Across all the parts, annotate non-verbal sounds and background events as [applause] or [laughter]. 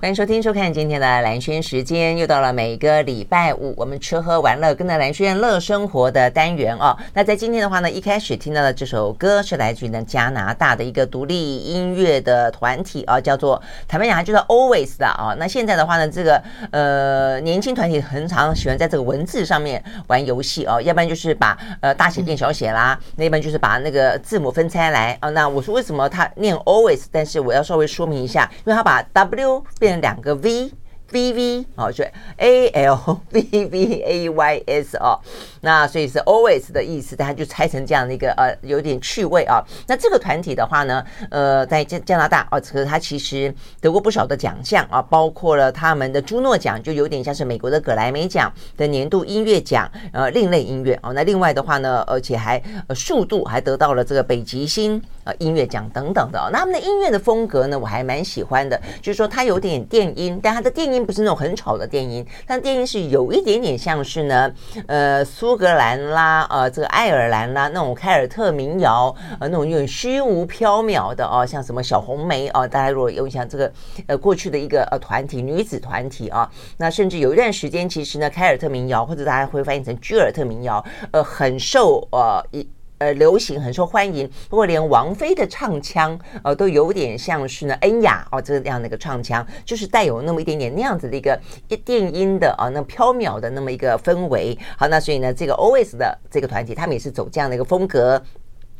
欢迎收听、收看今天的蓝轩时间，又到了每个礼拜五我们吃喝玩乐跟着蓝轩乐生活的单元哦。那在今天的话呢，一开始听到的这首歌是来自于呢加拿大的一个独立音乐的团体啊，叫做坦白讲就叫 Always 的啊。那现在的话呢，这个呃年轻团体很常喜欢在这个文字上面玩游戏哦，要不然就是把呃大写变小写啦，那一般就是把那个字母分拆来啊。那我说为什么他念 Always，但是我要稍微说明一下，因为他把 W 变变两个 V。V V 哦，就 A L V V A Y S 哦，那所以是 always 的意思，但它就拆成这样的一个呃，有点趣味啊。那这个团体的话呢，呃，在加加拿大哦，可是它其实得过不少的奖项啊，包括了他们的朱诺奖，就有点像是美国的葛莱美奖的年度音乐奖，呃，另类音乐哦。那另外的话呢，而且还呃数度还得到了这个北极星呃音乐奖等等的。那他们的音乐的风格呢，我还蛮喜欢的，就是说它有点电音，但它的电音。并不是那种很吵的电音，但电音是有一点点像是呢，呃，苏格兰啦，呃，这个爱尔兰啦，那种凯尔特民谣，呃，那种有点虚无缥缈的哦，像什么小红莓哦，大家如果有印象，这个呃过去的一个呃团体女子团体啊，那甚至有一段时间，其实呢，凯尔特民谣或者大家会翻译成居尔特民谣，呃，很受呃一。呃，流行很受欢迎，不过连王菲的唱腔，呃，都有点像是呢恩雅哦，这样的一个唱腔，就是带有那么一点点那样子的一个一电音的啊、那飘渺的那么一个氛围。好，那所以呢，这个 Always 的这个团体，他们也是走这样的一个风格。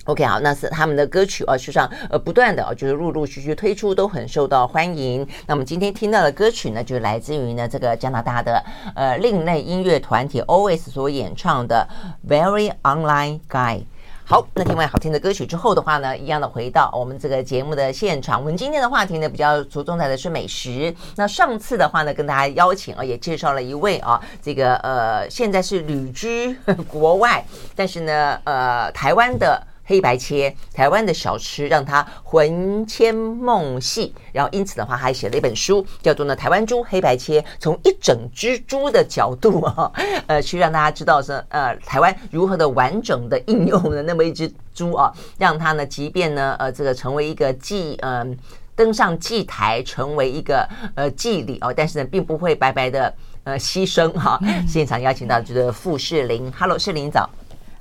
OK，好，那是他们的歌曲啊，实际上呃不断的啊，就是陆陆续续推出，都很受到欢迎。那么今天听到的歌曲呢，就来自于呢这个加拿大的呃另类音乐团体 Always 所演唱的 Very Online Guy。好，那听完好听的歌曲之后的话呢，一样的回到我们这个节目的现场。我们今天的话题呢，比较着重在的是美食。那上次的话呢，跟大家邀请啊，也介绍了一位啊，这个呃，现在是旅居国外，但是呢，呃，台湾的。黑白切，台湾的小吃让他魂牵梦系，然后因此的话，还写了一本书，叫做呢《台湾猪黑白切》，从一整只猪的角度啊，呃，去让大家知道说，呃，台湾如何的完整的应用了那么一只猪啊，让它呢，即便呢，呃，这个成为一个祭，嗯、呃，登上祭台，成为一个呃祭礼哦，但是呢，并不会白白的呃牺牲哈、[laughs] 现场邀请到就是傅士林，Hello，士林早。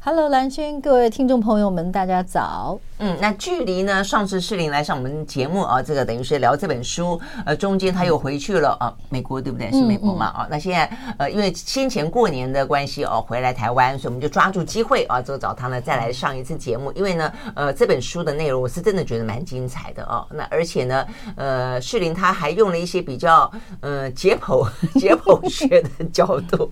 Hello，兰轩，各位听众朋友们，大家早。嗯，那距离呢，上次世林来上我们节目啊，这个等于是聊这本书，呃，中间他又回去了啊，美国对不对？是美国嘛？啊、那现在呃，因为先前过年的关系哦，回来台湾，所以我们就抓住机会啊，这个找他呢再来上一次节目。因为呢，呃，这本书的内容我是真的觉得蛮精彩的哦。那而且呢，呃，世林他还用了一些比较呃解剖 [laughs] 解剖学的角度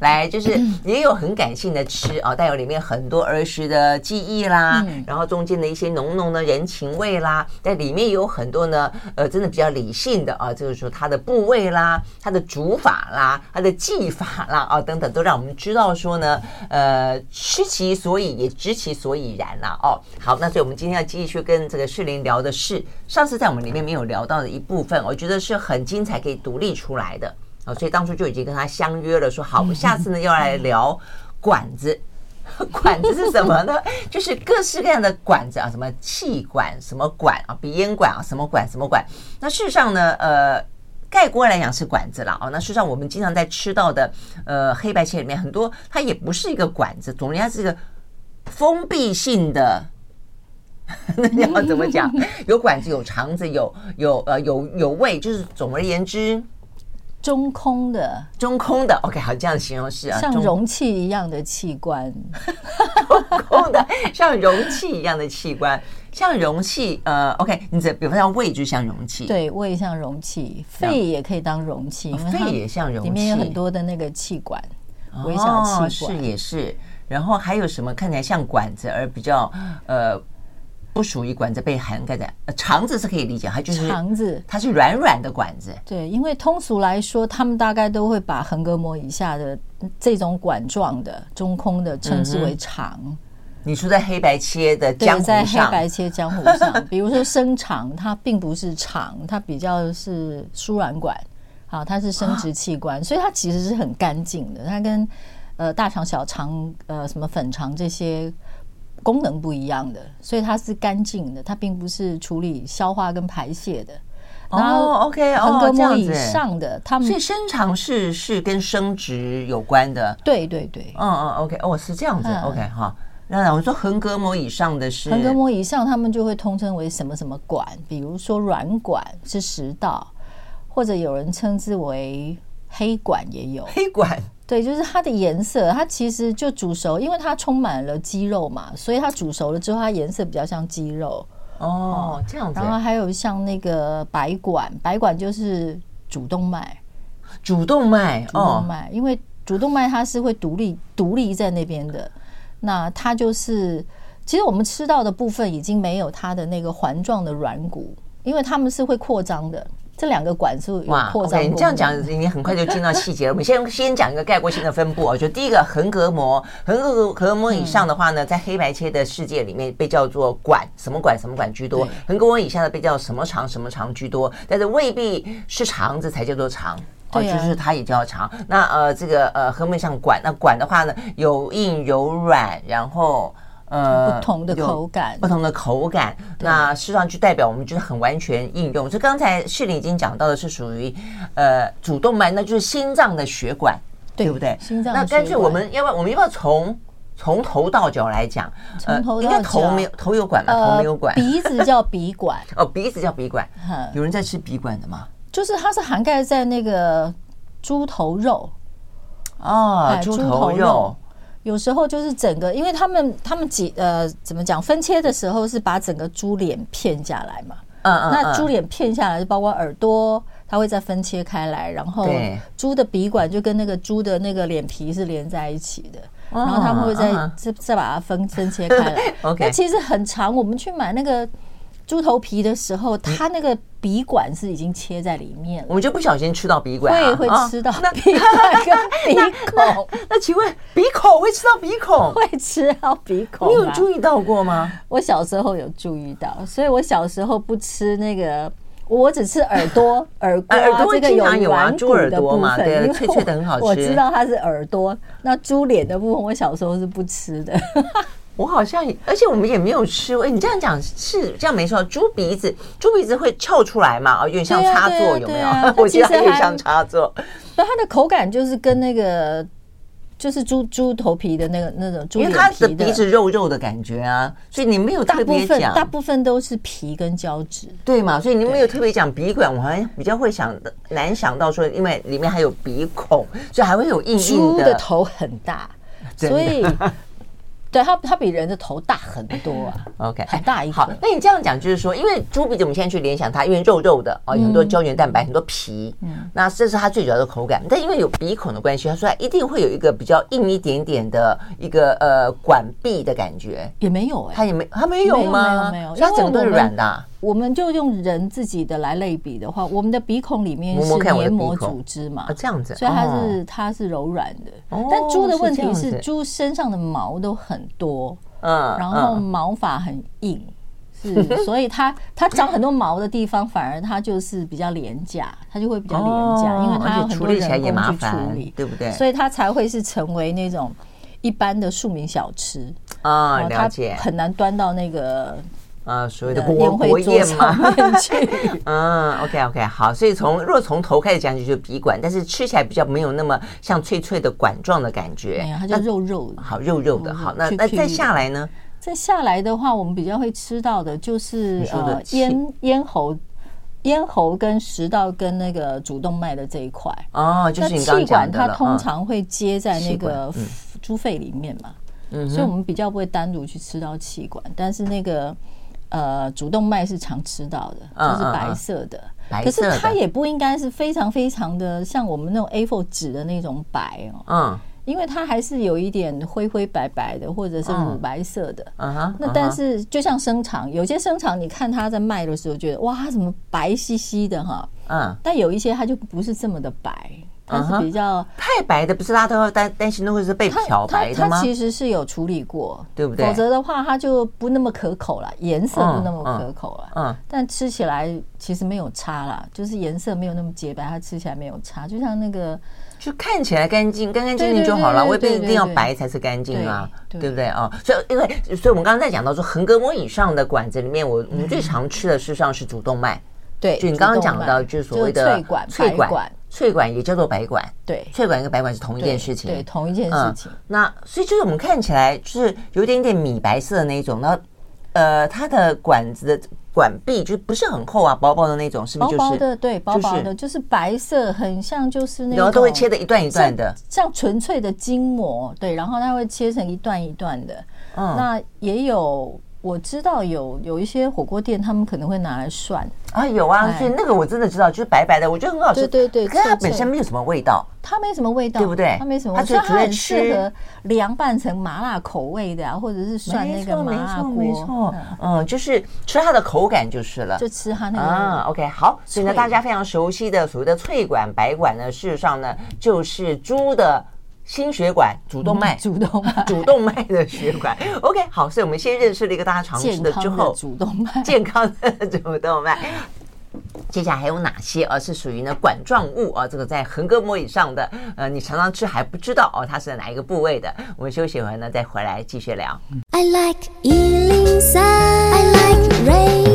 来，就是也有很感性的吃啊，带有里面很多儿时的记忆啦，嗯、然后中。间的一些浓浓的人情味啦，在里面有很多呢，呃，真的比较理性的啊，就是说它的部位啦，它的煮法啦，它的技法啦，啊，等等，都让我们知道说呢，呃，知其所以也知其所以然啦，哦，好，那所以我们今天要继续跟这个世林聊的是上次在我们里面没有聊到的一部分，我觉得是很精彩，可以独立出来的啊，所以当初就已经跟他相约了，说好，我们下次呢要来聊馆子。[laughs] 管子是什么呢？就是各式各样的管子啊，什么气管、什么管啊，鼻烟管啊，什么管、什么管。那事实上呢，呃，概括来讲是管子了啊。那事实上我们经常在吃到的呃黑白切里面，很多它也不是一个管子，总之它是一个封闭性的。[laughs] 那你要怎么讲？有管子，有肠子，有有呃有有胃，就是总而言之。中空的，中空的，OK，好，这样形容是啊，像容器一样的器官，[laughs] 中空的，像容器一样的器官，像容器，呃，OK，你这比方说胃就像容器，对，胃像容器，肺也可以当容器，因为肺也像容器，里面有很多的那个气管，微小气管，是也是，然后还有什么看起来像管子而比较呃。不属于管子被涵盖在，肠子是可以理解，它就是肠子，它是软软的管子。对，因为通俗来说，他们大概都会把横膈膜以下的这种管状的中空的称之为肠。嗯、你说在黑白切的江湖上，在黑白切江湖上，[laughs] 比如说生肠，它并不是肠，它比较是输卵管，好，它是生殖器官，所以它其实是很干净的。它跟呃大肠、小肠、呃什么粉肠这些。功能不一样的，所以它是干净的，它并不是处理消化跟排泄的。然后 OK，横膈膜以上的，他们所以生长是是跟生殖有关的。对对对，嗯嗯，OK，哦，是这样子，OK 哈。那我说横膈膜以上的是横膈膜以上，他们就会通称为什么什么管，比如说软管是食道，或者有人称之为黑管也有黑管。对，就是它的颜色，它其实就煮熟，因为它充满了肌肉嘛，所以它煮熟了之后，它颜色比较像肌肉。哦，这样子。然后还有像那个白管，白管就是主动脉。主动脉，主动脉，因为主动脉它是会独立独立在那边的，那它就是，其实我们吃到的部分已经没有它的那个环状的软骨，因为它们是会扩张的。这两个管是有扩张。你这样讲，你很快就进到细节了。我们先先讲一个概括性的分布啊，就第一个横膈膜，横膈膈膜以上的话呢，在黑白切的世界里面被叫做管，什么管什么管居多；横膈膜以下的被叫什么肠什么肠居多。但是未必是肠子才叫做肠，哦，就是它也叫肠。那呃，这个呃，横膈膜上管，那管的话呢，有硬有软，然后。呃，不同的口感，不同的口感，那事实上就代表我们就是很完全应用。就刚才士林已经讲到的是属于呃主动脉，那就是心脏的血管，对不对？心脏。那干脆我们要不要？我们要不要从从头到脚来讲？从头到脚，应该头没有头有管吗？头没有管。鼻子叫鼻管 [laughs] 哦，鼻子叫鼻管。[laughs] 有人在吃鼻管的吗？就是它是涵盖在那个猪头肉哦，猪头肉。有时候就是整个，因为他们他们几呃怎么讲分切的时候是把整个猪脸片下来嘛，嗯嗯，那猪脸片下来就包括耳朵，它会再分切开来，然后猪的鼻管就跟那个猪的那个脸皮是连在一起的，然后他们会再再再把它分分切开来。[laughs] OK，那其实很长，我们去买那个。猪头皮的时候，它那个鼻管是已经切在里面了，我们就不小心吃到鼻管，啊，会会吃到鼻管 [laughs] 跟鼻孔。那请问鼻孔会吃到鼻孔？会吃到鼻孔，你有注意到过吗？我小时候有注意到，所以我小时候不吃那个，我只吃耳朵、耳朵、耳朵这个有软骨的部分，对，脆脆的很好吃。我知道它是耳朵，那猪脸的部分，我小时候是不吃的。我好像，而且我们也没有吃过。哎，你这样讲是这样没错。猪鼻子，猪鼻子会翘出来嘛？哦，有点像插座，有没有？[laughs] 我觉得有点像插座。那它的口感就是跟那个，就是猪猪头皮的那个那种猪。因为它的鼻子肉肉的感觉啊，所以你没有特别讲。大部分都是皮跟胶质，对嘛？所以你没有特别讲鼻管，我好像比较会想难想到说，因为里面还有鼻孔，所以还会有硬硬的。猪的头很大，所以。对，它它比人的头大很多啊，[laughs] OK，很大一个。好，那你这样讲就是说，因为猪鼻子，我们现在去联想它，因为肉肉的啊，有很多胶原蛋白，很多皮，嗯，那这是它最主要的口感。但因为有鼻孔的关系，它说一定会有一个比较硬一点点的一个呃管壁的感觉，也没有哎，它也没它没有吗？没有，它整个都是软的。我们就用人自己的来类比的话，我们的鼻孔里面是黏膜组织嘛，这样子，所以它是它是柔软的。但猪的问题是，猪身上的毛都很多，嗯，然后毛发很硬，是，[laughs] 所以它它长很多毛的地方，反而它就是比较廉价，它就会比较廉价，因为它有很多人工去处理，对不对？所以它才会是成为那种一般的庶民小吃啊，了解，很难端到那个。呃，所谓的国国宴嘛，[laughs] 嗯，OK OK，好，所以从若从头开始讲起就是鼻管，但是吃起来比较没有那么像脆脆的管状的感觉，哎、它就肉肉的，好肉肉的，好，那那再下来呢？再下来的话，我们比较会吃到的就是呃咽咽喉、咽喉跟食道跟那个主动脉的这一块哦，就是你刚刚讲的，气管它通常会接在那个猪肺里面嘛，嗯，所以我们比较不会单独去吃到气管，但是那个。呃，主动脉是常吃到的，就是白色的。可是它也不应该是非常非常的像我们那种 A4 纸的那种白哦。嗯，因为它还是有一点灰灰白白的，或者是乳白色的。嗯哼。那但是就像生肠，有些生肠你看它在卖的时候，觉得哇，它怎么白兮兮的哈？嗯。但有一些它就不是这么的白。它是比较、uh -huh, 太白的，不是大家都会担担心都会是被漂白的吗？它其实是有处理过，对不对？否则的话，它就不那么可口了，颜色不那么可口了。嗯，但吃起来其实没有差啦，就是颜色没有那么洁白，它吃起来没有差。就像那个，就看起来干净，干干净净就好了。未必一定要白才是干净啊，对，不对啊？所以，因为所以我们刚刚在讲到说，横膈膜以上的管子里面，我我们最常吃的事实上是主动脉。对，就你刚刚讲到，就是所谓的脆管、脆管、脆管也叫做白管。对，脆管跟白管是同一件事情，对，对同一件事情。嗯、那所以就是我们看起来就是有一点点米白色的那种，然后呃，它的管子的管壁就不是很厚啊，薄薄的那种，是不是、就是？薄薄的，对，薄薄的，就是、就是白色，很像就是那种，然后都会切的一段一段的，像纯粹的筋膜，对，然后它会切成一段一段的。嗯，那也有。我知道有有一些火锅店，他们可能会拿来涮啊，有啊，所以那个我真的知道，就是白白的，我觉得很好吃。对对对，可是它本身没有什么味道，它没什么味道，对不对？它没什么味道，它就很适合凉拌成麻辣口味的啊，或者是涮那个麻辣锅。没错，嗯，就是吃它的口感就是了，就吃它那个。嗯，OK，好，所以呢，大家非常熟悉的所谓的脆管、白管呢，事实上呢，就是猪的。心血管、主动脉、主动脉、[laughs] 主动脉的血管。OK，好，所以我们先认识了一个大家常识的之后，主动脉，健康的主动脉。接下来还有哪些啊？是属于呢管状物啊？这个在横膈膜以上的，呃，你常常吃还不知道哦，它是在哪一个部位的？我们休息完呢，再回来继续聊。I like 103, I like radio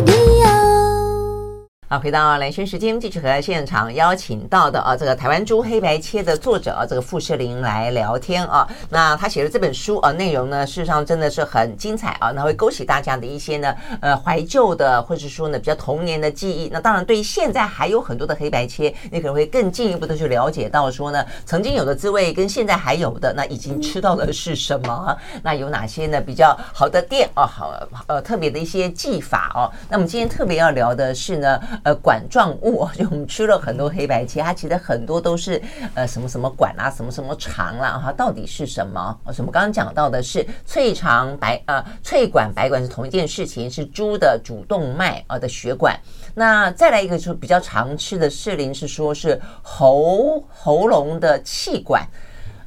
好，回到蓝轩时间，继续和现场邀请到的啊，这个台湾猪黑白切的作者啊，这个傅世林来聊天啊。那他写的这本书啊，内容呢，事实上真的是很精彩啊，那会勾起大家的一些呢，呃，怀旧的，或者说呢，比较童年的记忆。那当然，对于现在还有很多的黑白切，你可能会更进一步的去了解到说呢，曾经有的滋味跟现在还有的，那已经吃到的是什么？[laughs] 那有哪些呢？比较好的店啊，好呃特别的一些技法哦。那我们今天特别要聊的是呢。呃，管状物，[laughs] 就我们吃了很多黑白切，它其实很多都是呃什么什么管啊，什么什么肠啦，哈，到底是什么？什么刚刚讲到的是脆肠白呃脆管白管是同一件事情，是猪的主动脉啊的血管。那再来一个就比较常吃的士林是说是喉喉咙的气管，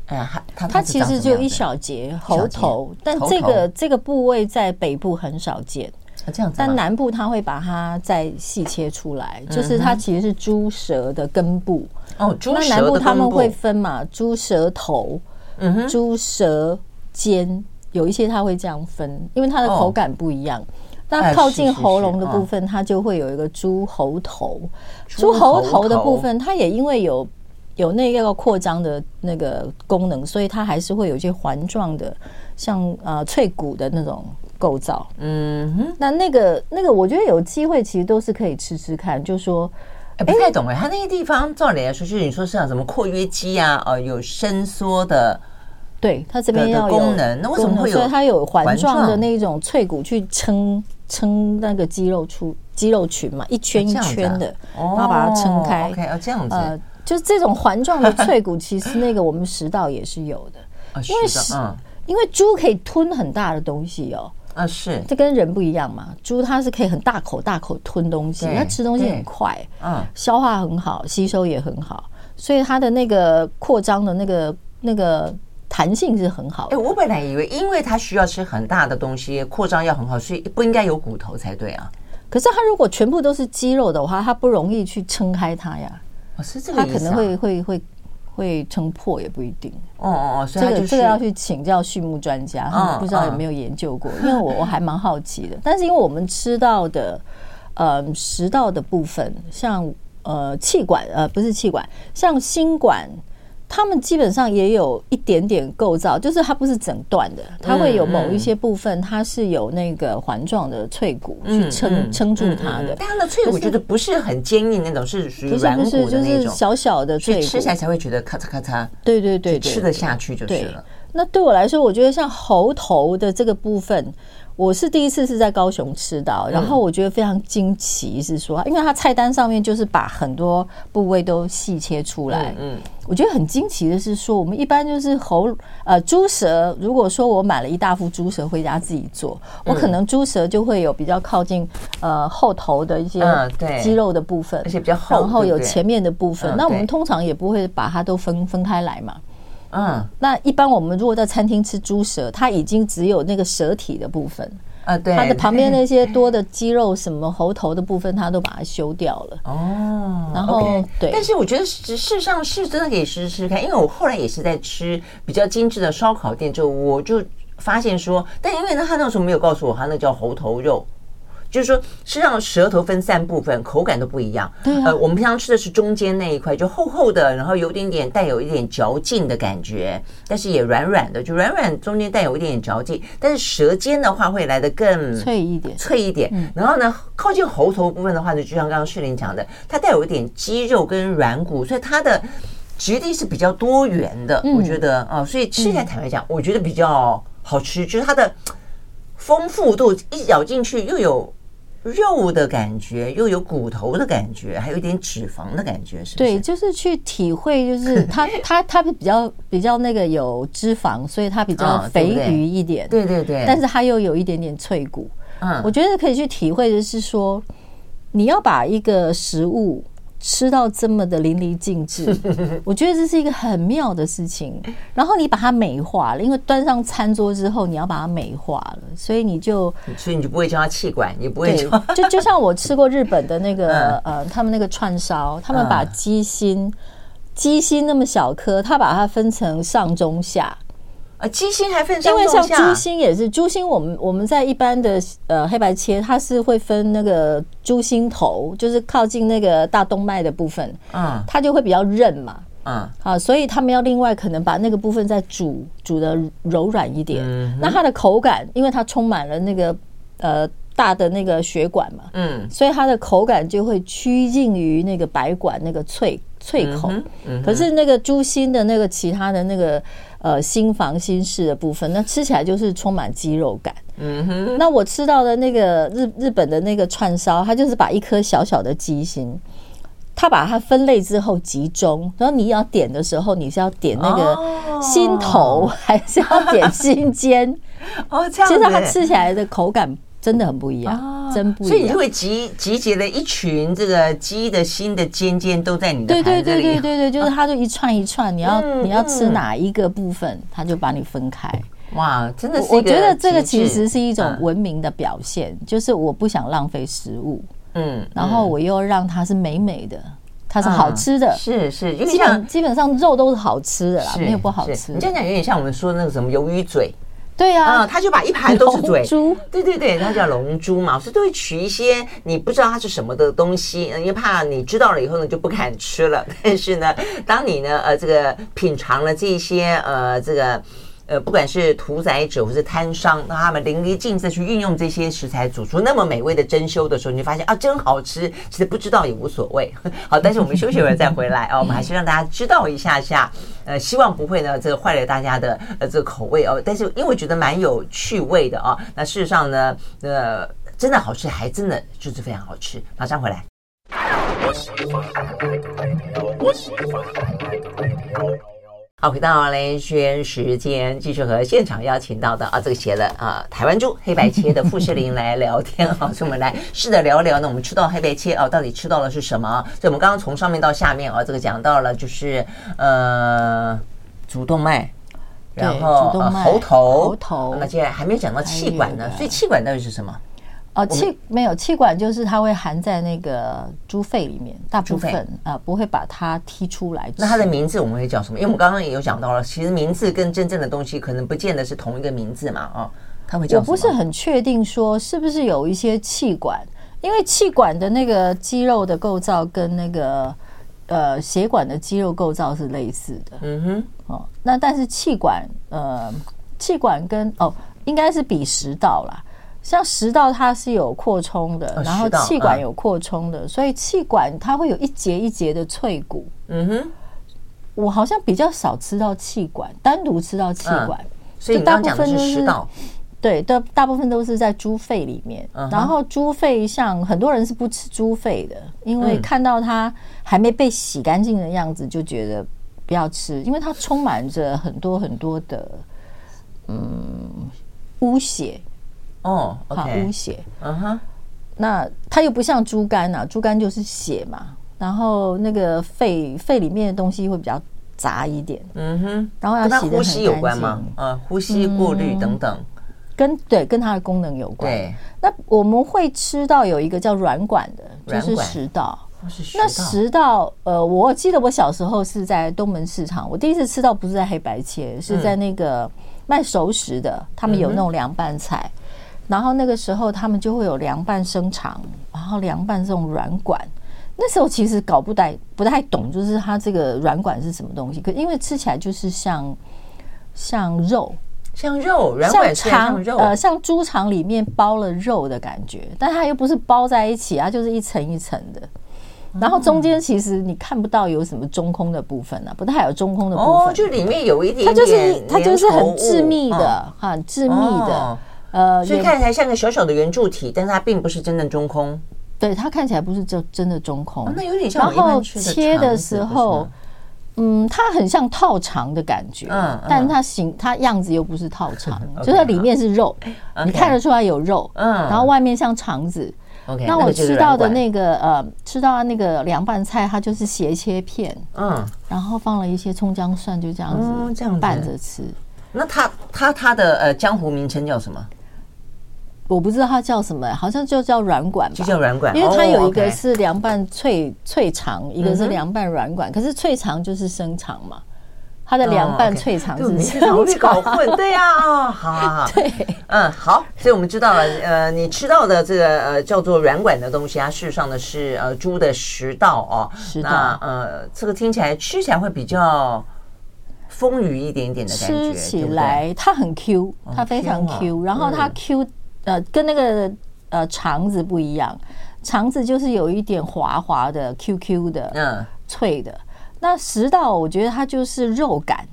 呃，它它它其实就一小节喉头，但这个这个部位在北部很少见。这样子，但南部它会把它再细切出来，就是它其实是猪舌的根部。哦，猪。那南部他们会分嘛，猪舌头，嗯哼，猪舌尖，有一些它会这样分，因为它的口感不一样。那靠近喉咙的部分，它就会有一个猪喉头。猪喉头的部分，它也因为有有那个扩张的那个功能，所以它还是会有一些环状的，像呃脆骨的那种。构造，嗯哼，那那个那个，我觉得有机会其实都是可以吃吃看。就说，哎，不太懂哎，它那些地方照理来说，就是你说像什么括约肌啊，哦，有伸缩的，对，它这边要有功能，那为什么会有？所以它有环状的那种脆骨去撑撑那个肌肉出肌肉群嘛，一圈一圈的，然后把它撑开。OK，要这样子，呃，就是这种环状的脆骨，其实那个我们食道也是有的，[laughs] 因为是，因为猪可以吞很大的东西哦。啊，是这跟人不一样嘛？猪它是可以很大口大口吞东西，它吃东西很快，嗯，消化很好，吸收也很好，所以它的那个扩张的那个那个弹性是很好的。哎，我本来以为，因为它需要吃很大的东西，扩张要很好，所以不应该有骨头才对啊。可是它如果全部都是肌肉的话，它不容易去撑开它呀。哦，是这个意思啊。它可能会会会。会撑破也不一定。哦哦哦，这个这个要去请教畜牧专家，他们不知道有没有研究过。因为我我还蛮好奇的。但是因为我们吃到的，呃，食道的部分，像呃气管，呃不是气管，像心管。他们基本上也有一点点构造，就是它不是整段的，它会有某一些部分，它是有那个环状的脆骨去撑撑住它的。但它的脆骨觉得不是很坚硬那种，是属于软骨的那种，小小的脆骨，吃起来才会觉得咔嚓咔嚓。对对对，吃得下去就是了。那对我来说，我觉得像喉头的这个部分。我是第一次是在高雄吃到，然后我觉得非常惊奇，是说，因为它菜单上面就是把很多部位都细切出来。嗯，我觉得很惊奇的是说，我们一般就是喉呃猪舌，如果说我买了一大副猪舌回家自己做，我可能猪舌就会有比较靠近呃后头的一些肌肉的部分，而且比较厚，然后有前面的部分。那我们通常也不会把它都分分开来嘛。嗯，那一般我们如果在餐厅吃猪舌，它已经只有那个舌体的部分啊，对，它的旁边那些多的肌肉，什么喉头的部分，它都把它修掉了。哦，然后对，但是我觉得事实上是真的可以试试看，因为我后来也是在吃比较精致的烧烤店之后，我就发现说，但因为呢，他那时候没有告诉我，他那叫喉头肉。就是说，实际上舌头分三部分，口感都不一样。对啊。呃，我们平常吃的是中间那一块，就厚厚的，然后有点点带有一点嚼劲的感觉，但是也软软的，就软软中间带有一点点嚼劲，但是舌尖的话会来的更脆一点，脆一点。嗯。然后呢，靠近喉头部分的话呢，就像刚刚士林讲的，它带有一点肌肉跟软骨，所以它的质地是比较多元的。嗯。我觉得啊，呃，所以吃起来坦白讲，我觉得比较好吃，就是它的丰富度，一咬进去又有。肉的感觉，又有骨头的感觉，还有一点脂肪的感觉，是不是？对，就是去体会，就是它 [laughs] 它它比较比较那个有脂肪，所以它比较肥腴一点。对对对。但是它又有一点点脆骨。嗯，我觉得可以去体会的是说，你要把一个食物。吃到这么的淋漓尽致，[laughs] 我觉得这是一个很妙的事情。然后你把它美化了，因为端上餐桌之后，你要把它美化了，所以你就，所以你就不会叫它气管，也不会叫就就像我吃过日本的那个呃，他们那个串烧，他们把鸡心鸡心那么小颗，他把它分成上中下。啊，鸡心还分上中下，因为像猪心也是猪心，我们我们在一般的呃黑白切，它是会分那个猪心头，就是靠近那个大动脉的部分，嗯，它就会比较韧嘛，嗯，啊，所以他们要另外可能把那个部分再煮煮的柔软一点，嗯，那它的口感，因为它充满了那个呃大的那个血管嘛，嗯，所以它的口感就会趋近于那个白管那个脆脆口，可是那个猪心的那个其他的那个。呃，心房心室的部分，那吃起来就是充满肌肉感。嗯哼。那我吃到的那个日日本的那个串烧，它就是把一颗小小的鸡心，它把它分类之后集中，然后你要点的时候，你是要点那个心头，还是要点心尖？[laughs] 哦，这样。其实它吃起来的口感。真的很不一样，啊、真不一样。所以你就会集集结了一群这个鸡的心的尖尖都在你的盘子里。对对对对对对，就是它就一串一串，你要、嗯、你要吃哪一个部分，它就把你分开。哇，真的是！我觉得这个其实是一种文明的表现，嗯、就是我不想浪费食物，嗯，然后我又让它是美美的，它是好吃的，是、是是，基本基本上肉都是好吃的啦，没有不好吃。你这样讲有点像我们说的那个什么鱿鱼嘴。对呀、啊，嗯，他就把一盘都是嘴，对对对，它叫龙珠嘛，所以都会取一些你不知道它是什么的东西，因为怕你知道了以后呢就不敢吃了。[laughs] 但是呢，当你呢呃这个品尝了这些呃这个。呃，不管是屠宰者或是摊商，那他们淋漓尽致去运用这些食材，煮出那么美味的珍馐的时候，你就发现啊，真好吃。其实不知道也无所谓。[laughs] 好，但是我们休息会儿再回来啊，我们还是让大家知道一下下。呃，希望不会呢，这个坏了大家的呃这个口味哦。但是因为我觉得蛮有趣味的啊，那事实上呢，呃，真的好吃，还真的就是非常好吃。马上回来。好，回到兰萱时间，继续和现场邀请到的啊，这个写了啊台湾猪黑白切的傅士林来聊天啊，所以我们来试着聊聊呢。我们吃到黑白切啊，到底吃到了是什么？所以我们刚刚从上面到下面啊，这个讲到了就是呃主动脉，然后呃喉头，喉头，那接下来还没讲到气管呢，所以气管到底是什么？哦，气没有气管，就是它会含在那个猪肺里面，大部分啊不会把它踢出来。那它的名字我们会叫什么？因为我们刚刚也有讲到了，其实名字跟真正的东西可能不见得是同一个名字嘛。哦，它会叫什么？我不是很确定说是不是有一些气管，因为气管的那个肌肉的构造跟那个呃血管的肌肉构造是类似的。嗯哼，哦，那但是气管呃气管跟哦应该是比食道啦。像食道它是有扩充的，然后气管有扩充的，所以气管它会有一节一节的脆骨。嗯哼，我好像比较少吃到气管，单独吃到气管，所以大部分都是食道。对，大大部分都是在猪肺里面。然后猪肺像很多人是不吃猪肺的，因为看到它还没被洗干净的样子，就觉得不要吃，因为它充满着很多很多的嗯污血。哦，好污血，嗯哼，那它又不像猪肝呐，猪肝就是血嘛，然后那个肺肺里面的东西会比较杂一点，嗯哼，然后要洗得很干净。跟它呼吸有关吗？呃，呼吸过滤等等，跟对跟它的功能有关。对，那我们会吃到有一个叫软管的，就是食道。那食道，呃，我记得我小时候是在东门市场，我第一次吃到不是在黑白切，是在那个卖熟食的，他们有那种凉拌菜。然后那个时候他们就会有凉拌生肠，然后凉拌这种软管。那时候其实搞不太不太懂，就是它这个软管是什么东西。可因为吃起来就是像像肉，像肉软管像肠肠呃像猪肠里面包了肉的感觉，但它又不是包在一起，它就是一层一层的。然后中间其实你看不到有什么中空的部分啊，不太有中空的部分。哦，就里面有一点点，它就是它就是很致密的，很致密的。呃，所以看起来像个小小的圆柱体，但是它并不是真的中空。对，它看起来不是就真的中空。那有点像。然后切的时候，嗯，它很像套肠的感觉，嗯，但它形它样子又不是套肠，[laughs] 就是里面是肉，你看得出来有肉，嗯，然后外面像肠子。Okay, 那我吃到的那个呃，吃到的那个凉拌菜，它就是斜切片，嗯，然后放了一些葱姜蒜，就这样子这样拌着吃。那它它它的呃江湖名称叫什么？我不知道它叫什么，好像就叫软管吧，就叫软管，因为它有一个是凉拌脆脆肠，一个是凉拌软管，可是脆肠就是生肠嘛。它的凉拌脆肠是这样子搞混，对呀，[laughs] 哦，好好好，对，嗯，好，所以我们知道了，呃，你吃到的这个呃叫做软管的东西，它事实上呢是呃猪的食道哦，食道，呃，这个听起来吃起来会比较丰腴一点点的感觉，吃起来它很 Q，它非常 Q，然后它 Q 呃跟那个呃肠子不一样，肠子就是有一点滑滑的 QQ 的，嗯，脆的。那食道，我觉得它就是肉感，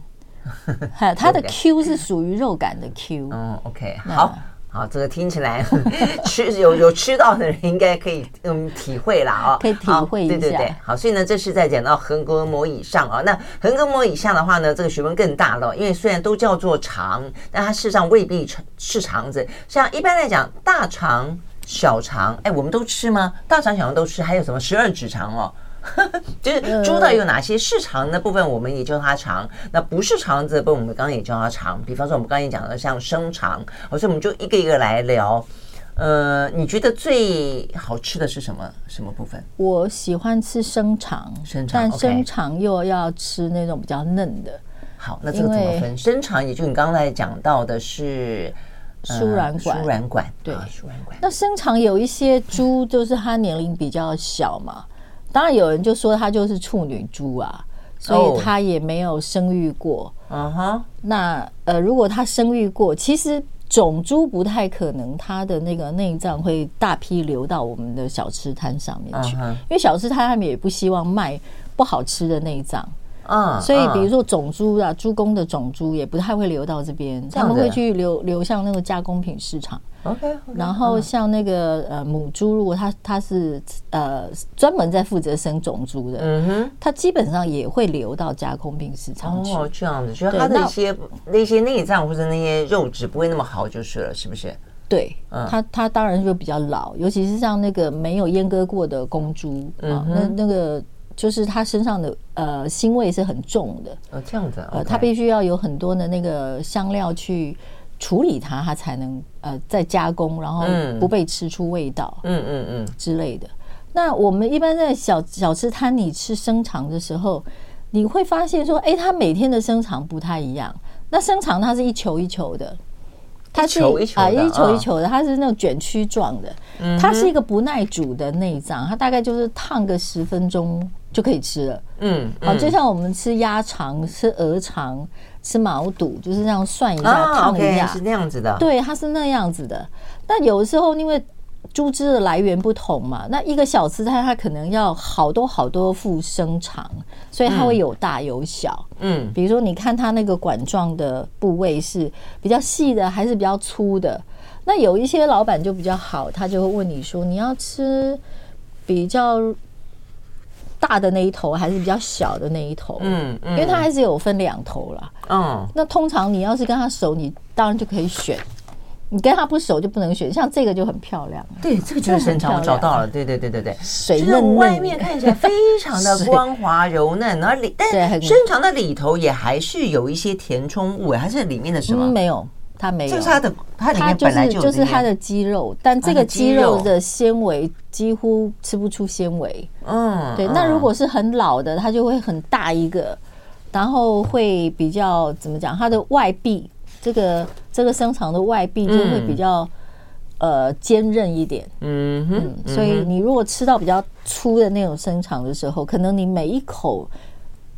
[laughs] 它的 Q 是属于肉感的 Q。嗯，OK，好好，这个听起来 [laughs] 吃有有吃到的人应该可以嗯体会啦啊，可以体会一下。对对对，好，所以呢，这是在讲到横膈膜以上啊。那横膈膜以下的话呢，这个学问更大了，因为虽然都叫做肠，但它事实上未必是肠子。像一般来讲，大肠、小肠，哎，我们都吃吗？大肠、小肠都吃，还有什么十二指肠哦？[laughs] 就是猪到底有哪些是肠的部分，我们也叫它肠；那不是肠子的部分，我们刚刚也叫它肠。比方说，我们刚才讲的像生肠，所以我们就一个一个来聊。呃，你觉得最好吃的是什么？什么部分？我喜欢吃生肠，生肠，但生肠又要吃那种比较嫩的。好，那这个怎么分？生肠也就你刚才讲到的是输卵管，输卵管对，输卵管。那生肠有一些猪，就是它年龄比较小嘛。当然有人就说她就是处女猪啊，所以她也没有生育过。嗯哼、oh. uh，huh. 那呃，如果她生育过，其实种猪不太可能，它的那个内脏会大批流到我们的小吃摊上面去，uh. 因为小吃摊他们也不希望卖不好吃的内脏。嗯，所以比如说种猪啊，猪公的种猪也不太会流到这边，他们会去流流向那个加工品市场。OK，然后像那个呃母猪，如果它它是呃专门在负责生种猪的，嗯哼，它基本上也会流到加工品市场去。哦，这样子，就是它的一些那些内脏或者那些肉质不会那么好就是了，是不是？对，它它当然就比较老，尤其是像那个没有阉割过的公猪啊，那那个。就是它身上的呃腥味是很重的，哦，这样子，呃，它必须要有很多的那个香料去处理它，它才能呃再加工，然后不被吃出味道，嗯嗯嗯之类的。那我们一般在小小吃摊里吃生肠的时候，你会发现说，哎，它每天的生肠不太一样。那生肠它是一球一球的。它是啊，一球一球的，它是那种卷曲状的。它是一个不耐煮的内脏，它大概就是烫个十分钟就可以吃了。嗯，好，就像我们吃鸭肠、吃鹅肠、吃毛肚，就是这样涮一下、烫一下，是那样子的。对，它是那样子的。但有的时候因为。猪只的来源不同嘛，那一个小吃摊它可能要好多好多副生肠，所以它会有大有小。嗯，比如说你看它那个管状的部位是比较细的还是比较粗的？那有一些老板就比较好，他就会问你说你要吃比较大的那一头还是比较小的那一头？嗯，嗯因为它还是有分两头啦。嗯，那通常你要是跟他熟，你当然就可以选。你跟它不熟就不能选，像这个就很漂亮。对，这个就是生肠，我找到了。对对对对对，水嫩嫩，外面看起来非常的光滑柔嫩，[laughs] 然后里但深长的里头也还是有一些填充物，还是里面的什么？没有，它没有。就是它的，它里面本来就就是它的肌肉，但这个肌肉的纤维几乎吃不出纤维。嗯，对。那如果是很老的，它就会很大一个，然后会比较怎么讲？它的外壁。这个这个生肠的外壁就会比较呃坚韧一点。嗯哼，嗯，所以你如果吃到比较粗的那种生肠的时候，可能你每一口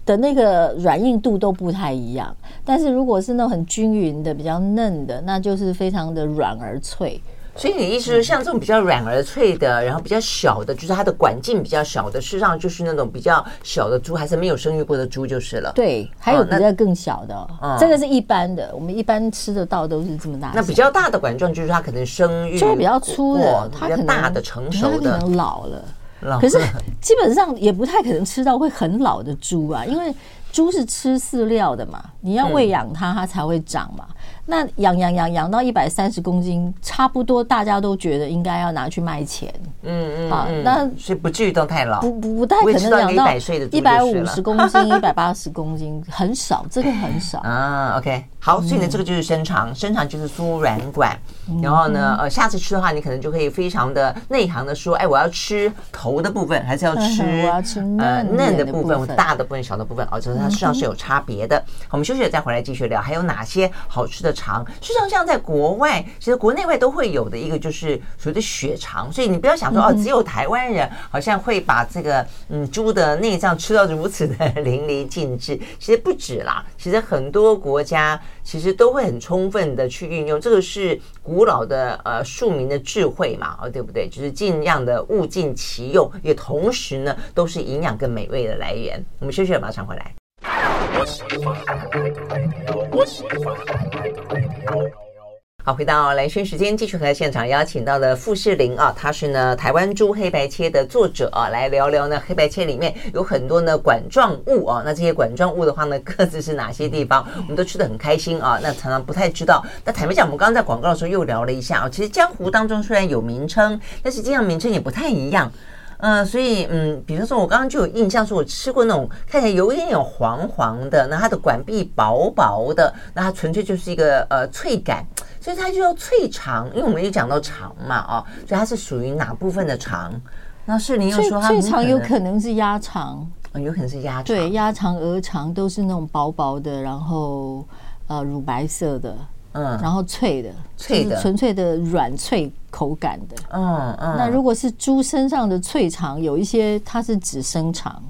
的那个软硬度都不太一样。但是如果是那种很均匀的、比较嫩的，那就是非常的软而脆。所以你的意思是，像这种比较软而脆的，然后比较小的，就是它的管径比较小的，事实上就是那种比较小的猪，还是没有生育过的猪就是了。对，还有比较更小的，哦，这个是一般的，我们一般吃得到都是这么大。那比较大的管状，就是它可能生育就是比较粗的，它比较大的成熟的，它可能老了。可是基本上也不太可能吃到会很老的猪啊，因为猪是吃饲料的嘛，你要喂养它，它才会长嘛。那养养养养到一百三十公斤，差不多大家都觉得应该要拿去卖钱。嗯嗯，好，那所以不至于都太老，不不不太可能养到一百五十公斤、一百八十公斤，很少，这个很少 [laughs] 啊。OK，好，所以呢，这个就是生肠，生肠就是输卵管。然后呢，呃，下次吃的话，你可能就可以非常的内行的说，哎，我要吃头的部分，还是要吃我要吃呃嫩的部分，大的部分、小的部分，哦，就是它实际上是有差别的。我们休息了再回来继续聊，还有哪些好吃的？肠，实际上像在国外，其实国内外都会有的一个就是所谓的血肠，所以你不要想说哦，只有台湾人好像会把这个嗯猪的内脏吃到如此的淋漓尽致，其实不止啦，其实很多国家其实都会很充分的去运用，这个是古老的呃庶民的智慧嘛，哦对不对？就是尽量的物尽其用，也同时呢都是营养跟美味的来源。我们休息了，马上回来。我喜欢好，回到兰萱时间，继续和现场邀请到的傅士林啊，他是呢台湾猪黑白切的作者啊，来聊聊呢黑白切里面有很多呢管状物啊，那这些管状物的话呢，各自是哪些地方？我们都吃得很开心啊，那常常不太知道。那坦白讲，我们刚刚在广告的时候又聊了一下啊，其实江湖当中虽然有名称，但是这样名称也不太一样。嗯、呃，所以嗯，比如说我刚刚就有印象，说我吃过那种看起来有一点点黄黄的，那它的管壁薄薄的，那它纯粹就是一个呃脆感，所以它就叫脆肠，因为我们有讲到肠嘛，哦，所以它是属于哪部分的肠？那是你又说它脆肠有可能是鸭肠，有可能是鸭肠，对，鸭肠、鹅肠都是那种薄薄的，然后呃乳白色的。嗯，然后脆的，脆的，纯粹的软脆口感的。嗯嗯。那如果是猪身上的脆肠，有一些它是指生肠，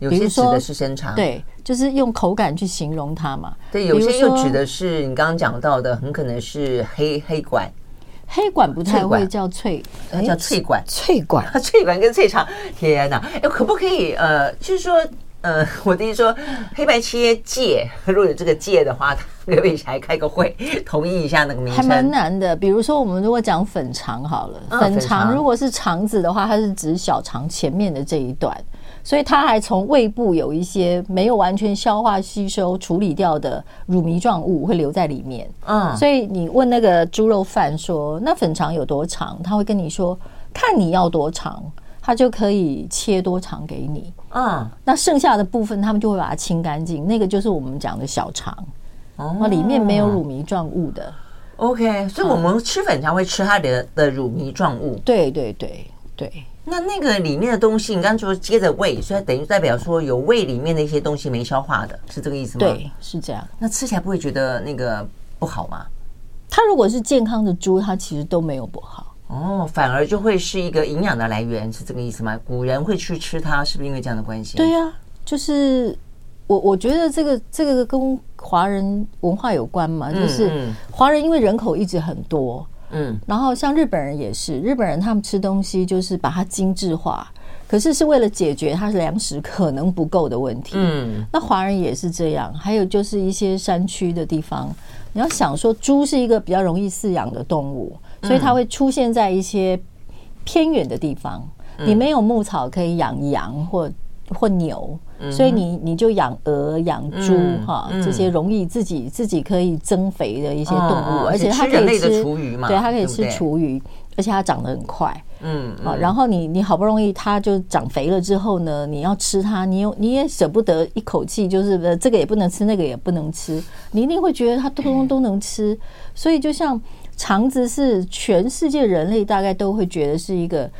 有些指的是生肠。对，就是用口感去形容它嘛。对，有些又指的是你刚刚讲到的，很可能是黑黑管。黑管不太会叫脆，它叫脆管。脆管，脆管跟脆肠，天哪！哎，可不可以？呃，就是说。呃，我的意思说，黑白切界，如果有这个界的话，可以还开个会，同意一下那个名称？还蛮难的。比如说，我们如果讲粉肠好了，哦、粉肠如果是肠子的话，它是指小肠前面的这一段，所以它还从胃部有一些没有完全消化吸收处理掉的乳糜状物会留在里面。嗯，所以你问那个猪肉贩说，那粉肠有多长？他会跟你说，看你要多长。他就可以切多长给你，嗯，那剩下的部分他们就会把它清干净，那个就是我们讲的小肠，哦，里面没有乳糜状物的。OK，所以我们吃粉肠会吃它的的乳糜状物。对对对对，那那个里面的东西，你刚刚说接着胃，所以等于代表说有胃里面的一些东西没消化的，是这个意思吗？对，是这样。那吃起来不会觉得那个不好吗？它如果是健康的猪，它其实都没有不好。哦，反而就会是一个营养的来源，是这个意思吗？古人会去吃它，是不是因为这样的关系？对呀、啊，就是我我觉得这个这个跟华人文化有关嘛，就是华人因为人口一直很多，嗯，然后像日本人也是，日本人他们吃东西就是把它精致化，可是是为了解决它是粮食可能不够的问题，嗯，那华人也是这样，还有就是一些山区的地方，你要想说猪是一个比较容易饲养的动物。所以它会出现在一些偏远的地方，你没有牧草可以养羊或或牛，所以你你就养鹅、养猪哈，这些容易自己自己可以增肥的一些动物，而且它可以吃厨余嘛，对，它可以吃厨余，而且它长得很快，嗯，啊，然后你你好不容易它就长肥了之后呢，你要吃它，你又你也舍不得一口气，就是这个也不能吃，那个也不能吃，你一定会觉得它通通都能吃，所以就像。肠子是全世界人类大概都会觉得是一个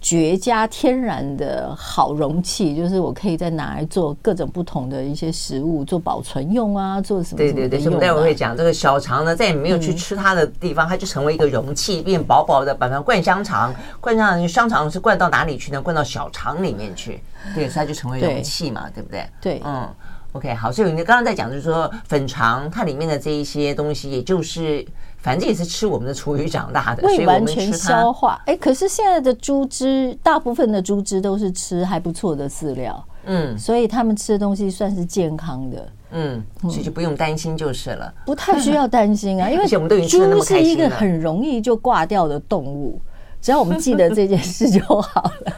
绝佳天然的好容器，就是我可以在拿来做各种不同的一些食物，做保存用啊，做什么、啊？对对对，所以我们待会会讲这个小肠呢，再也没有去吃它的地方，嗯、它就成为一个容器，变薄薄的，把它灌香肠，灌上香肠是灌到哪里去呢？灌到小肠里面去，对，所以它就成为容器嘛，对，对不对？对，嗯，OK，好，所以你刚刚在讲就是说粉肠它里面的这一些东西，也就是。反正也是吃我们的厨余长大的，未完全消化。哎，可是现在的猪只，大部分的猪只都是吃还不错的饲料，嗯，所以他们吃的东西算是健康的，嗯，所以就不用担心就是了，不太需要担心啊，[laughs] 因为猪是一个很容易就挂掉的动物，只要我们记得这件事就好了。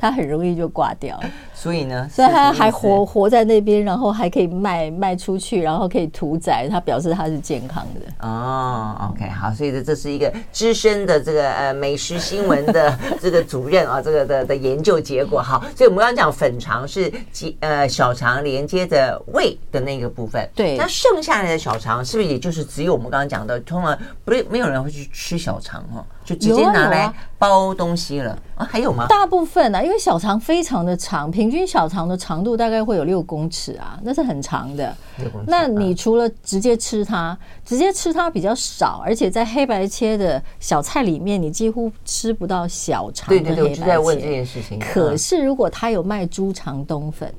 它很容易就挂掉，所以呢，所以他还活活在那边，然后还可以卖卖出去，然后可以屠宰，他表示他是健康的。哦，OK，好，所以这这是一个资深的这个呃美食新闻的 [laughs] 这个主任啊，这个的的研究结果。好，所以我们刚刚讲粉肠是呃小肠连接着胃的那个部分，对，那剩下来的小肠是不是也就是只有我们刚刚讲的，通常不是没有人会去吃小肠哈？就直接拿来包东西了啊，啊？还有吗？大部分呢、啊，因为小肠非常的长，平均小肠的长度大概会有六公尺啊，那是很长的。那你除了直接吃它，直接吃它比较少，而且在黑白切的小菜里面，你几乎吃不到小肠的黑白切。对对对，我就在问这件事情。可是如果他有卖猪肠冬粉，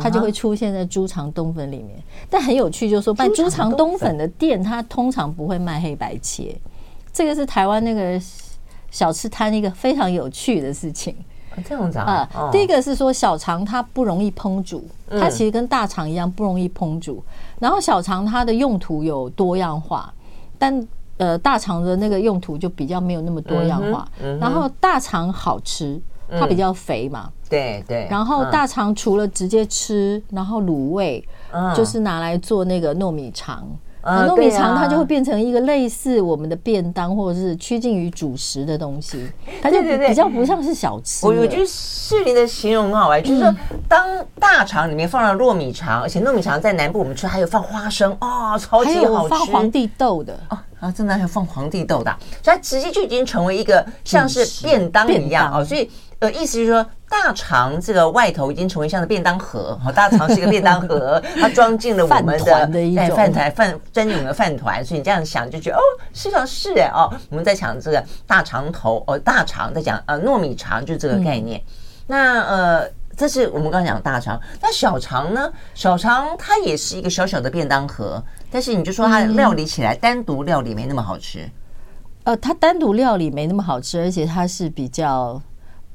它就会出现在猪肠冬粉里面。但很有趣，就是说卖猪肠冬粉的店，它通常不会卖黑白切。这个是台湾那个小吃摊一个非常有趣的事情。这样子啊，第一个是说小肠它不容易烹煮，它其实跟大肠一样不容易烹煮。然后小肠它的用途有多样化，但呃大肠的那个用途就比较没有那么多样化。然后大肠好吃，它比较肥嘛。对对。然后大肠除了直接吃，然后卤味，就是拿来做那个糯米肠。很糯米肠它就会变成一个类似我们的便当，或者是趋近于主食的东西，[laughs] 它就比较不像是小吃。我我觉得士林的形容很好玩，就是说当大肠里面放了糯米肠，而且糯米肠在南部我们吃还有放花生啊，超级好吃，放皇帝豆的。啊啊，真的还有放皇帝豆的，所以它直接就已经成为一个像是便当一样啊，所以。呃，意思就是说，大肠这个外头已经成为像的便当盒，好，大肠是一个便当盒，它装进了我们的饭团哎饭团饭专用的饭团，所以你这样想就觉得哦，是啊是哎哦，我们在讲这个大肠头哦，大肠在讲呃糯米肠就是这个概念。嗯、那呃，这是我们刚刚讲大肠，那小肠呢？小肠它也是一个小小的便当盒，但是你就说它料理起来单独料理没那么好吃。呃，它单独料理没那么好吃，而且它是比较。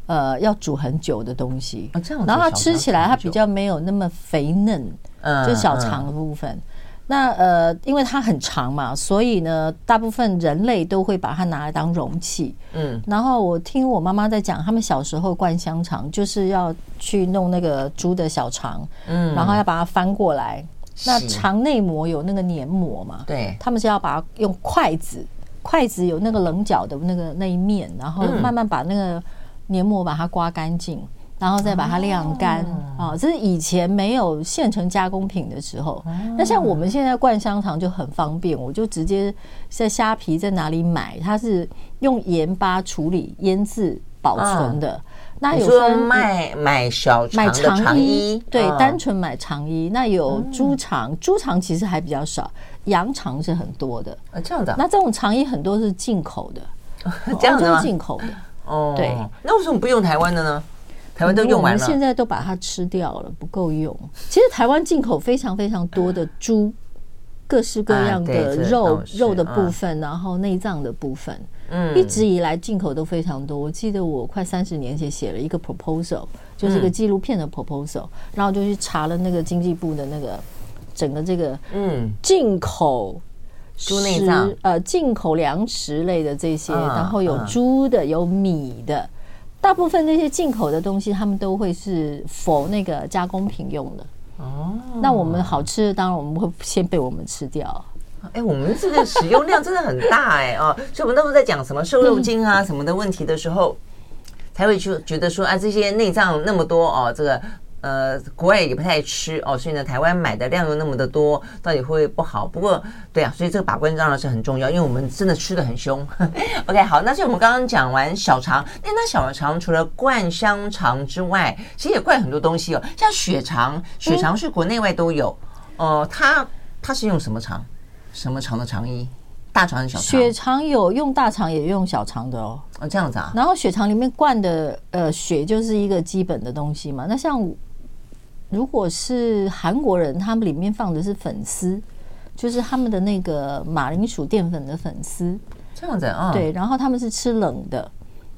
呃，要煮很久的东西，然后它吃起来它比较没有那么肥嫩，就小肠的部分。那呃，因为它很长嘛，所以呢，大部分人类都会把它拿来当容器。嗯，然后我听我妈妈在讲，他们小时候灌香肠就是要去弄那个猪的小肠，嗯，然后要把它翻过来。那肠内膜有那个黏膜嘛？对，他们是要把它用筷子，筷子有那个棱角的那个那一面，然后慢慢把那个。黏膜把它刮干净，然后再把它晾干啊！这是以前没有现成加工品的时候。那像我们现在灌香肠就很方便，我就直接在虾皮在哪里买，它是用盐巴处理腌制保存的。那有说卖买小买肠衣，对，单纯买肠衣。那有猪肠，猪肠其实还比较少，羊肠是很多的。啊，这样的。那这种肠衣很多是进口的，[laughs] 这样的进口的。哦，对，那为什么不用台湾的呢？台湾都用完了，我们现在都把它吃掉了，不够用。其实台湾进口非常非常多的猪，各式各样的肉肉的部分，然后内脏的部分，嗯，一直以来进口都非常多。我记得我快三十年前写了一个 proposal，就是一个纪录片的 proposal，然后就去查了那个经济部的那个整个这个嗯进口。猪内脏，呃，进口粮食类的这些，然后有猪的，有米的，大部分那些进口的东西，他们都会是 for 那个加工品用的。哦，那我们好吃的，当然我们会先被我们吃掉。哎，我们这个使用量真的很大哎哦！所以我们那时候在讲什么瘦肉精啊什么的问题的时候，才会去觉得说啊，这些内脏那么多哦，这个。呃，国外也不太吃哦，所以呢，台湾买的量又那么的多，到底会不会不好？不过，对啊，所以这个把关当然是很重要，因为我们真的吃的很凶。[laughs] OK，好，那所以我们刚刚讲完小肠，那那小肠除了灌香肠之外，其实也灌很多东西哦，像血肠，血肠是国内外都有。哦、呃，它它是用什么肠？什么肠的肠衣？大肠还是小肠？血肠有用大肠也用小肠的哦。哦，这样子啊。然后血肠里面灌的呃血就是一个基本的东西嘛。那像。如果是韩国人，他们里面放的是粉丝，就是他们的那个马铃薯淀粉的粉丝，这样子啊？对，然后他们是吃冷的，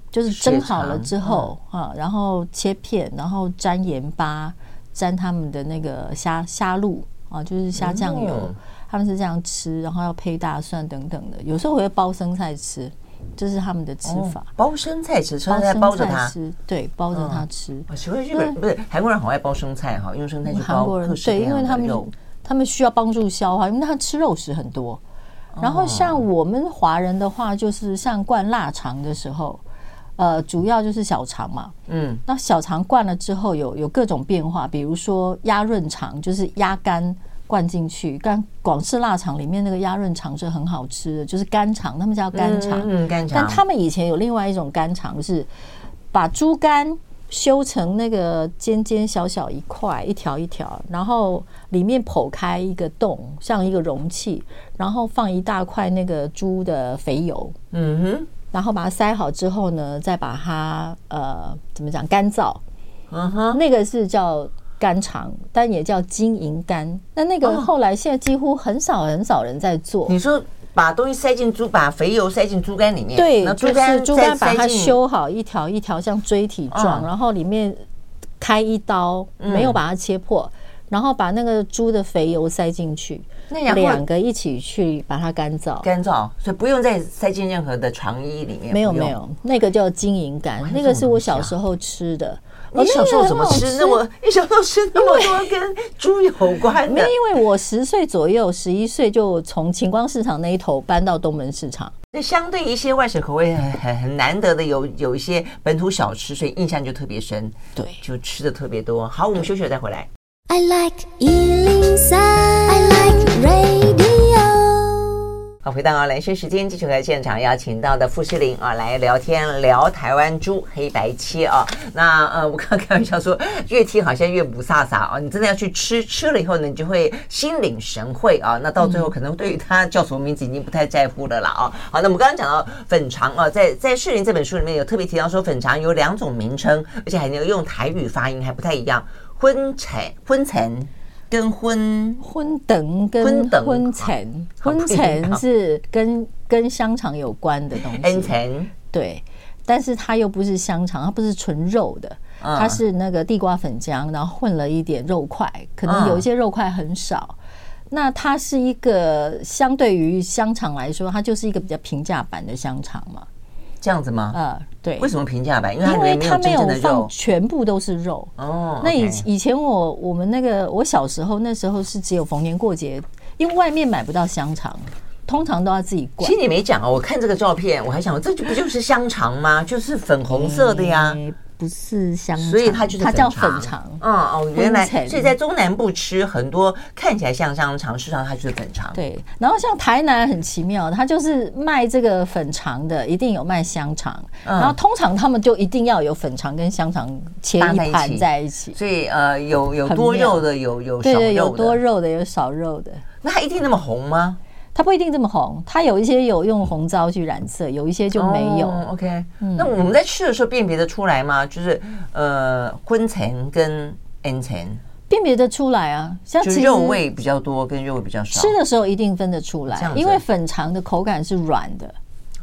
就是蒸好了之后啊，然后切片，然后沾盐巴，沾他们的那个虾虾露啊，就是虾酱油，他们是这样吃，然后要配大蒜等等的，有时候我会包生菜吃。这是他们的吃法，哦、包生菜吃，生菜包着它吃，对，包着它吃。喜欢日本不是韩国人好爱包生菜哈，用生菜去包。韩国人对，因为他们他们需要帮助消化，因为他吃肉食很多。然后像我们华人的话，就是像灌腊肠的时候，呃，主要就是小肠嘛，嗯，那小肠灌了之后有有各种变化，比如说鸭润肠，就是鸭肝。灌进去，但广式腊肠里面那个鸭润肠是很好吃的，就是肝肠，他们叫肝肠。嗯，肝肠。但他们以前有另外一种肝肠，是把猪肝修成那个尖尖小小一块，一条一条，然后里面剖开一个洞，像一个容器，然后放一大块那个猪的肥油。嗯哼。然后把它塞好之后呢，再把它呃怎么讲干燥。嗯哼。那个是叫。肝肠，但也叫金银肝。那那个后来现在几乎很少很少人在做。你说把东西塞进猪，把肥油塞进猪肝里面，对，就是猪肝把它修好一条一条像锥体状，然后里面开一刀，没有把它切破，然后把那个猪的肥油塞进去，那两个一起去把它干燥，干燥，所以不用再塞进任何的肠衣里面。没有没有，那个叫金银肝，那个是我小时候吃的。你小时候怎么吃那么？[laughs] 你小时候吃那么多跟猪有关的？没有，因为我十岁左右，十一岁就从晴光市场那一头搬到东门市场。那相对一些外省口味很很很难得的，有有一些本土小吃，所以印象就特别深。对，就吃的特别多。好，我们休息了再回来。I like 103, I like 回到啊，兰萱时间继续和现场邀请到的傅诗林啊来聊天，聊台湾猪黑白切啊。那呃，我刚刚开玩笑说，越听好像越不飒飒啊。你真的要去吃，吃了以后呢，你就会心领神会啊。那到最后可能对于它叫什么名字已经不太在乎了啦啊。好，那我们刚刚讲到粉肠啊，在在士林这本书里面有特别提到说，粉肠有两种名称，而且还能用台语发音，还不太一样。荤菜、荤菜。跟荤荤等跟荤层，荤层是跟跟香肠有关的东西。对，但是它又不是香肠，它不是纯肉的，它是那个地瓜粉浆，然后混了一点肉块，可能有一些肉块很少。那它是一个相对于香肠来说，它就是一个比较平价版的香肠嘛。这样子吗？呃，对。为什么平价版？因为它没有放全部都是肉。哦。那以以前我我们那个我小时候那时候是只有逢年过节，因为外面买不到香肠，通常都要自己灌。其实你没讲哦，我看这个照片，我还想，这就不就是香肠吗？就是粉红色的呀。不是香肠，所以它就是它叫粉肠。嗯哦，原来所以在中南部吃很多看起来像香肠，事实上它就是粉肠。对，然后像台南很奇妙，它就是卖这个粉肠的，一定有卖香肠。然后通常他们就一定要有粉肠跟香肠切一盘在一起。所以呃，有有多肉的，有有少肉的，有多肉的，有少肉的。那它一定那么红吗？它不一定这么红，它有一些有用红糟去染色，有一些就没有。Oh, OK，、嗯、那我们在吃的时候辨别得出来吗？就是呃，荤橙跟 N 橙辨别得出来啊，像其实肉味比较多跟肉味比较少，吃的时候一定分得出来，因为粉肠的口感是软的、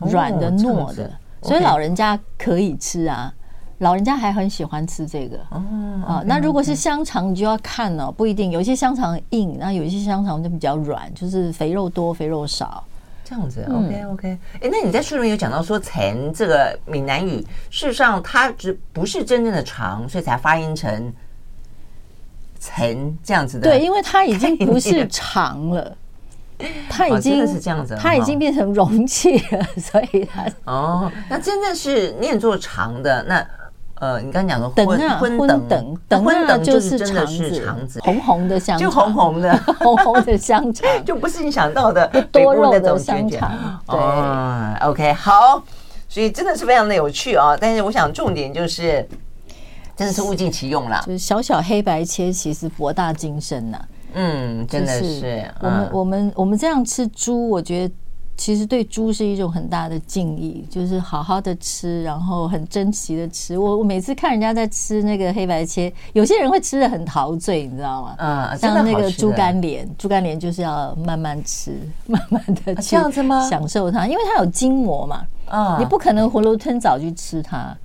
软、oh, 的、糯的，所以老人家可以吃啊。老人家还很喜欢吃这个哦啊，那如果是香肠，你就要看了，不一定，有一些香肠硬，那有一些香肠就比较软，就是肥肉多，肥肉少，这样子。OK OK，哎，那你在书里面有讲到说“橙”这个闽南语，事实上它只不是真正的长，所以才发音成“橙”这样子的。对，因为它已经不是肠了。它已经是这样子，它已经变成容器了，所以它哦，那真的是念作肠的那呃，你刚刚讲的等啊，荤等，荤等就是真的是肠子，红红的香肠，就红红的红红的香肠，[laughs] 就不是你想到的多肉的香肠。对，OK，好，所以真的是非常的有趣啊。但是我想重点就是，真的是物尽其用啦。就是小小黑白切，其实博大精深呐。嗯，真的是。我们我们我们这样吃猪，我觉得。其实对猪是一种很大的敬意，就是好好的吃，然后很珍惜的吃。我我每次看人家在吃那个黑白切，有些人会吃的很陶醉，你知道吗？嗯，像那个猪肝莲，猪肝莲就是要慢慢吃，慢慢的吃，这样子吗？享受它，因为它有筋膜嘛。啊，你不可能囫囵吞枣去吃它，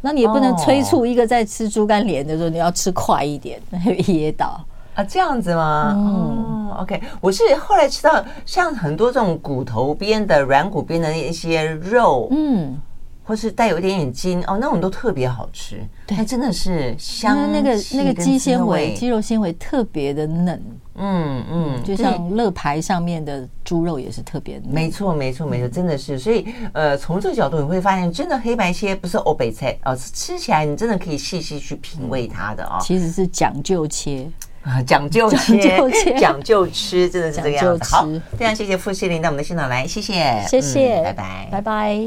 那你也不能催促一个在吃猪肝莲的时候你要吃快一点，[laughs] 那会噎到。啊，这样子吗？嗯、oh,，OK，我是后来吃到像很多这种骨头边的、软骨边的一些肉，嗯，或是带有一点点筋哦，那种都特别好吃。对，真的是香，那个那个肌纤维、肌肉纤维特别的嫩。嗯嗯，就像乐牌上面的猪肉也是特别嫩。没错，没错，没错，真的是。所以呃，从这个角度你会发现，真的黑白切不是欧北菜哦，吃起来你真的可以细细去品味它的哦。其实是讲究切。啊，讲究切，讲究吃，真的是这个样子。好，非常谢谢傅希林到我们的现场来，谢谢，谢谢，拜拜，拜拜。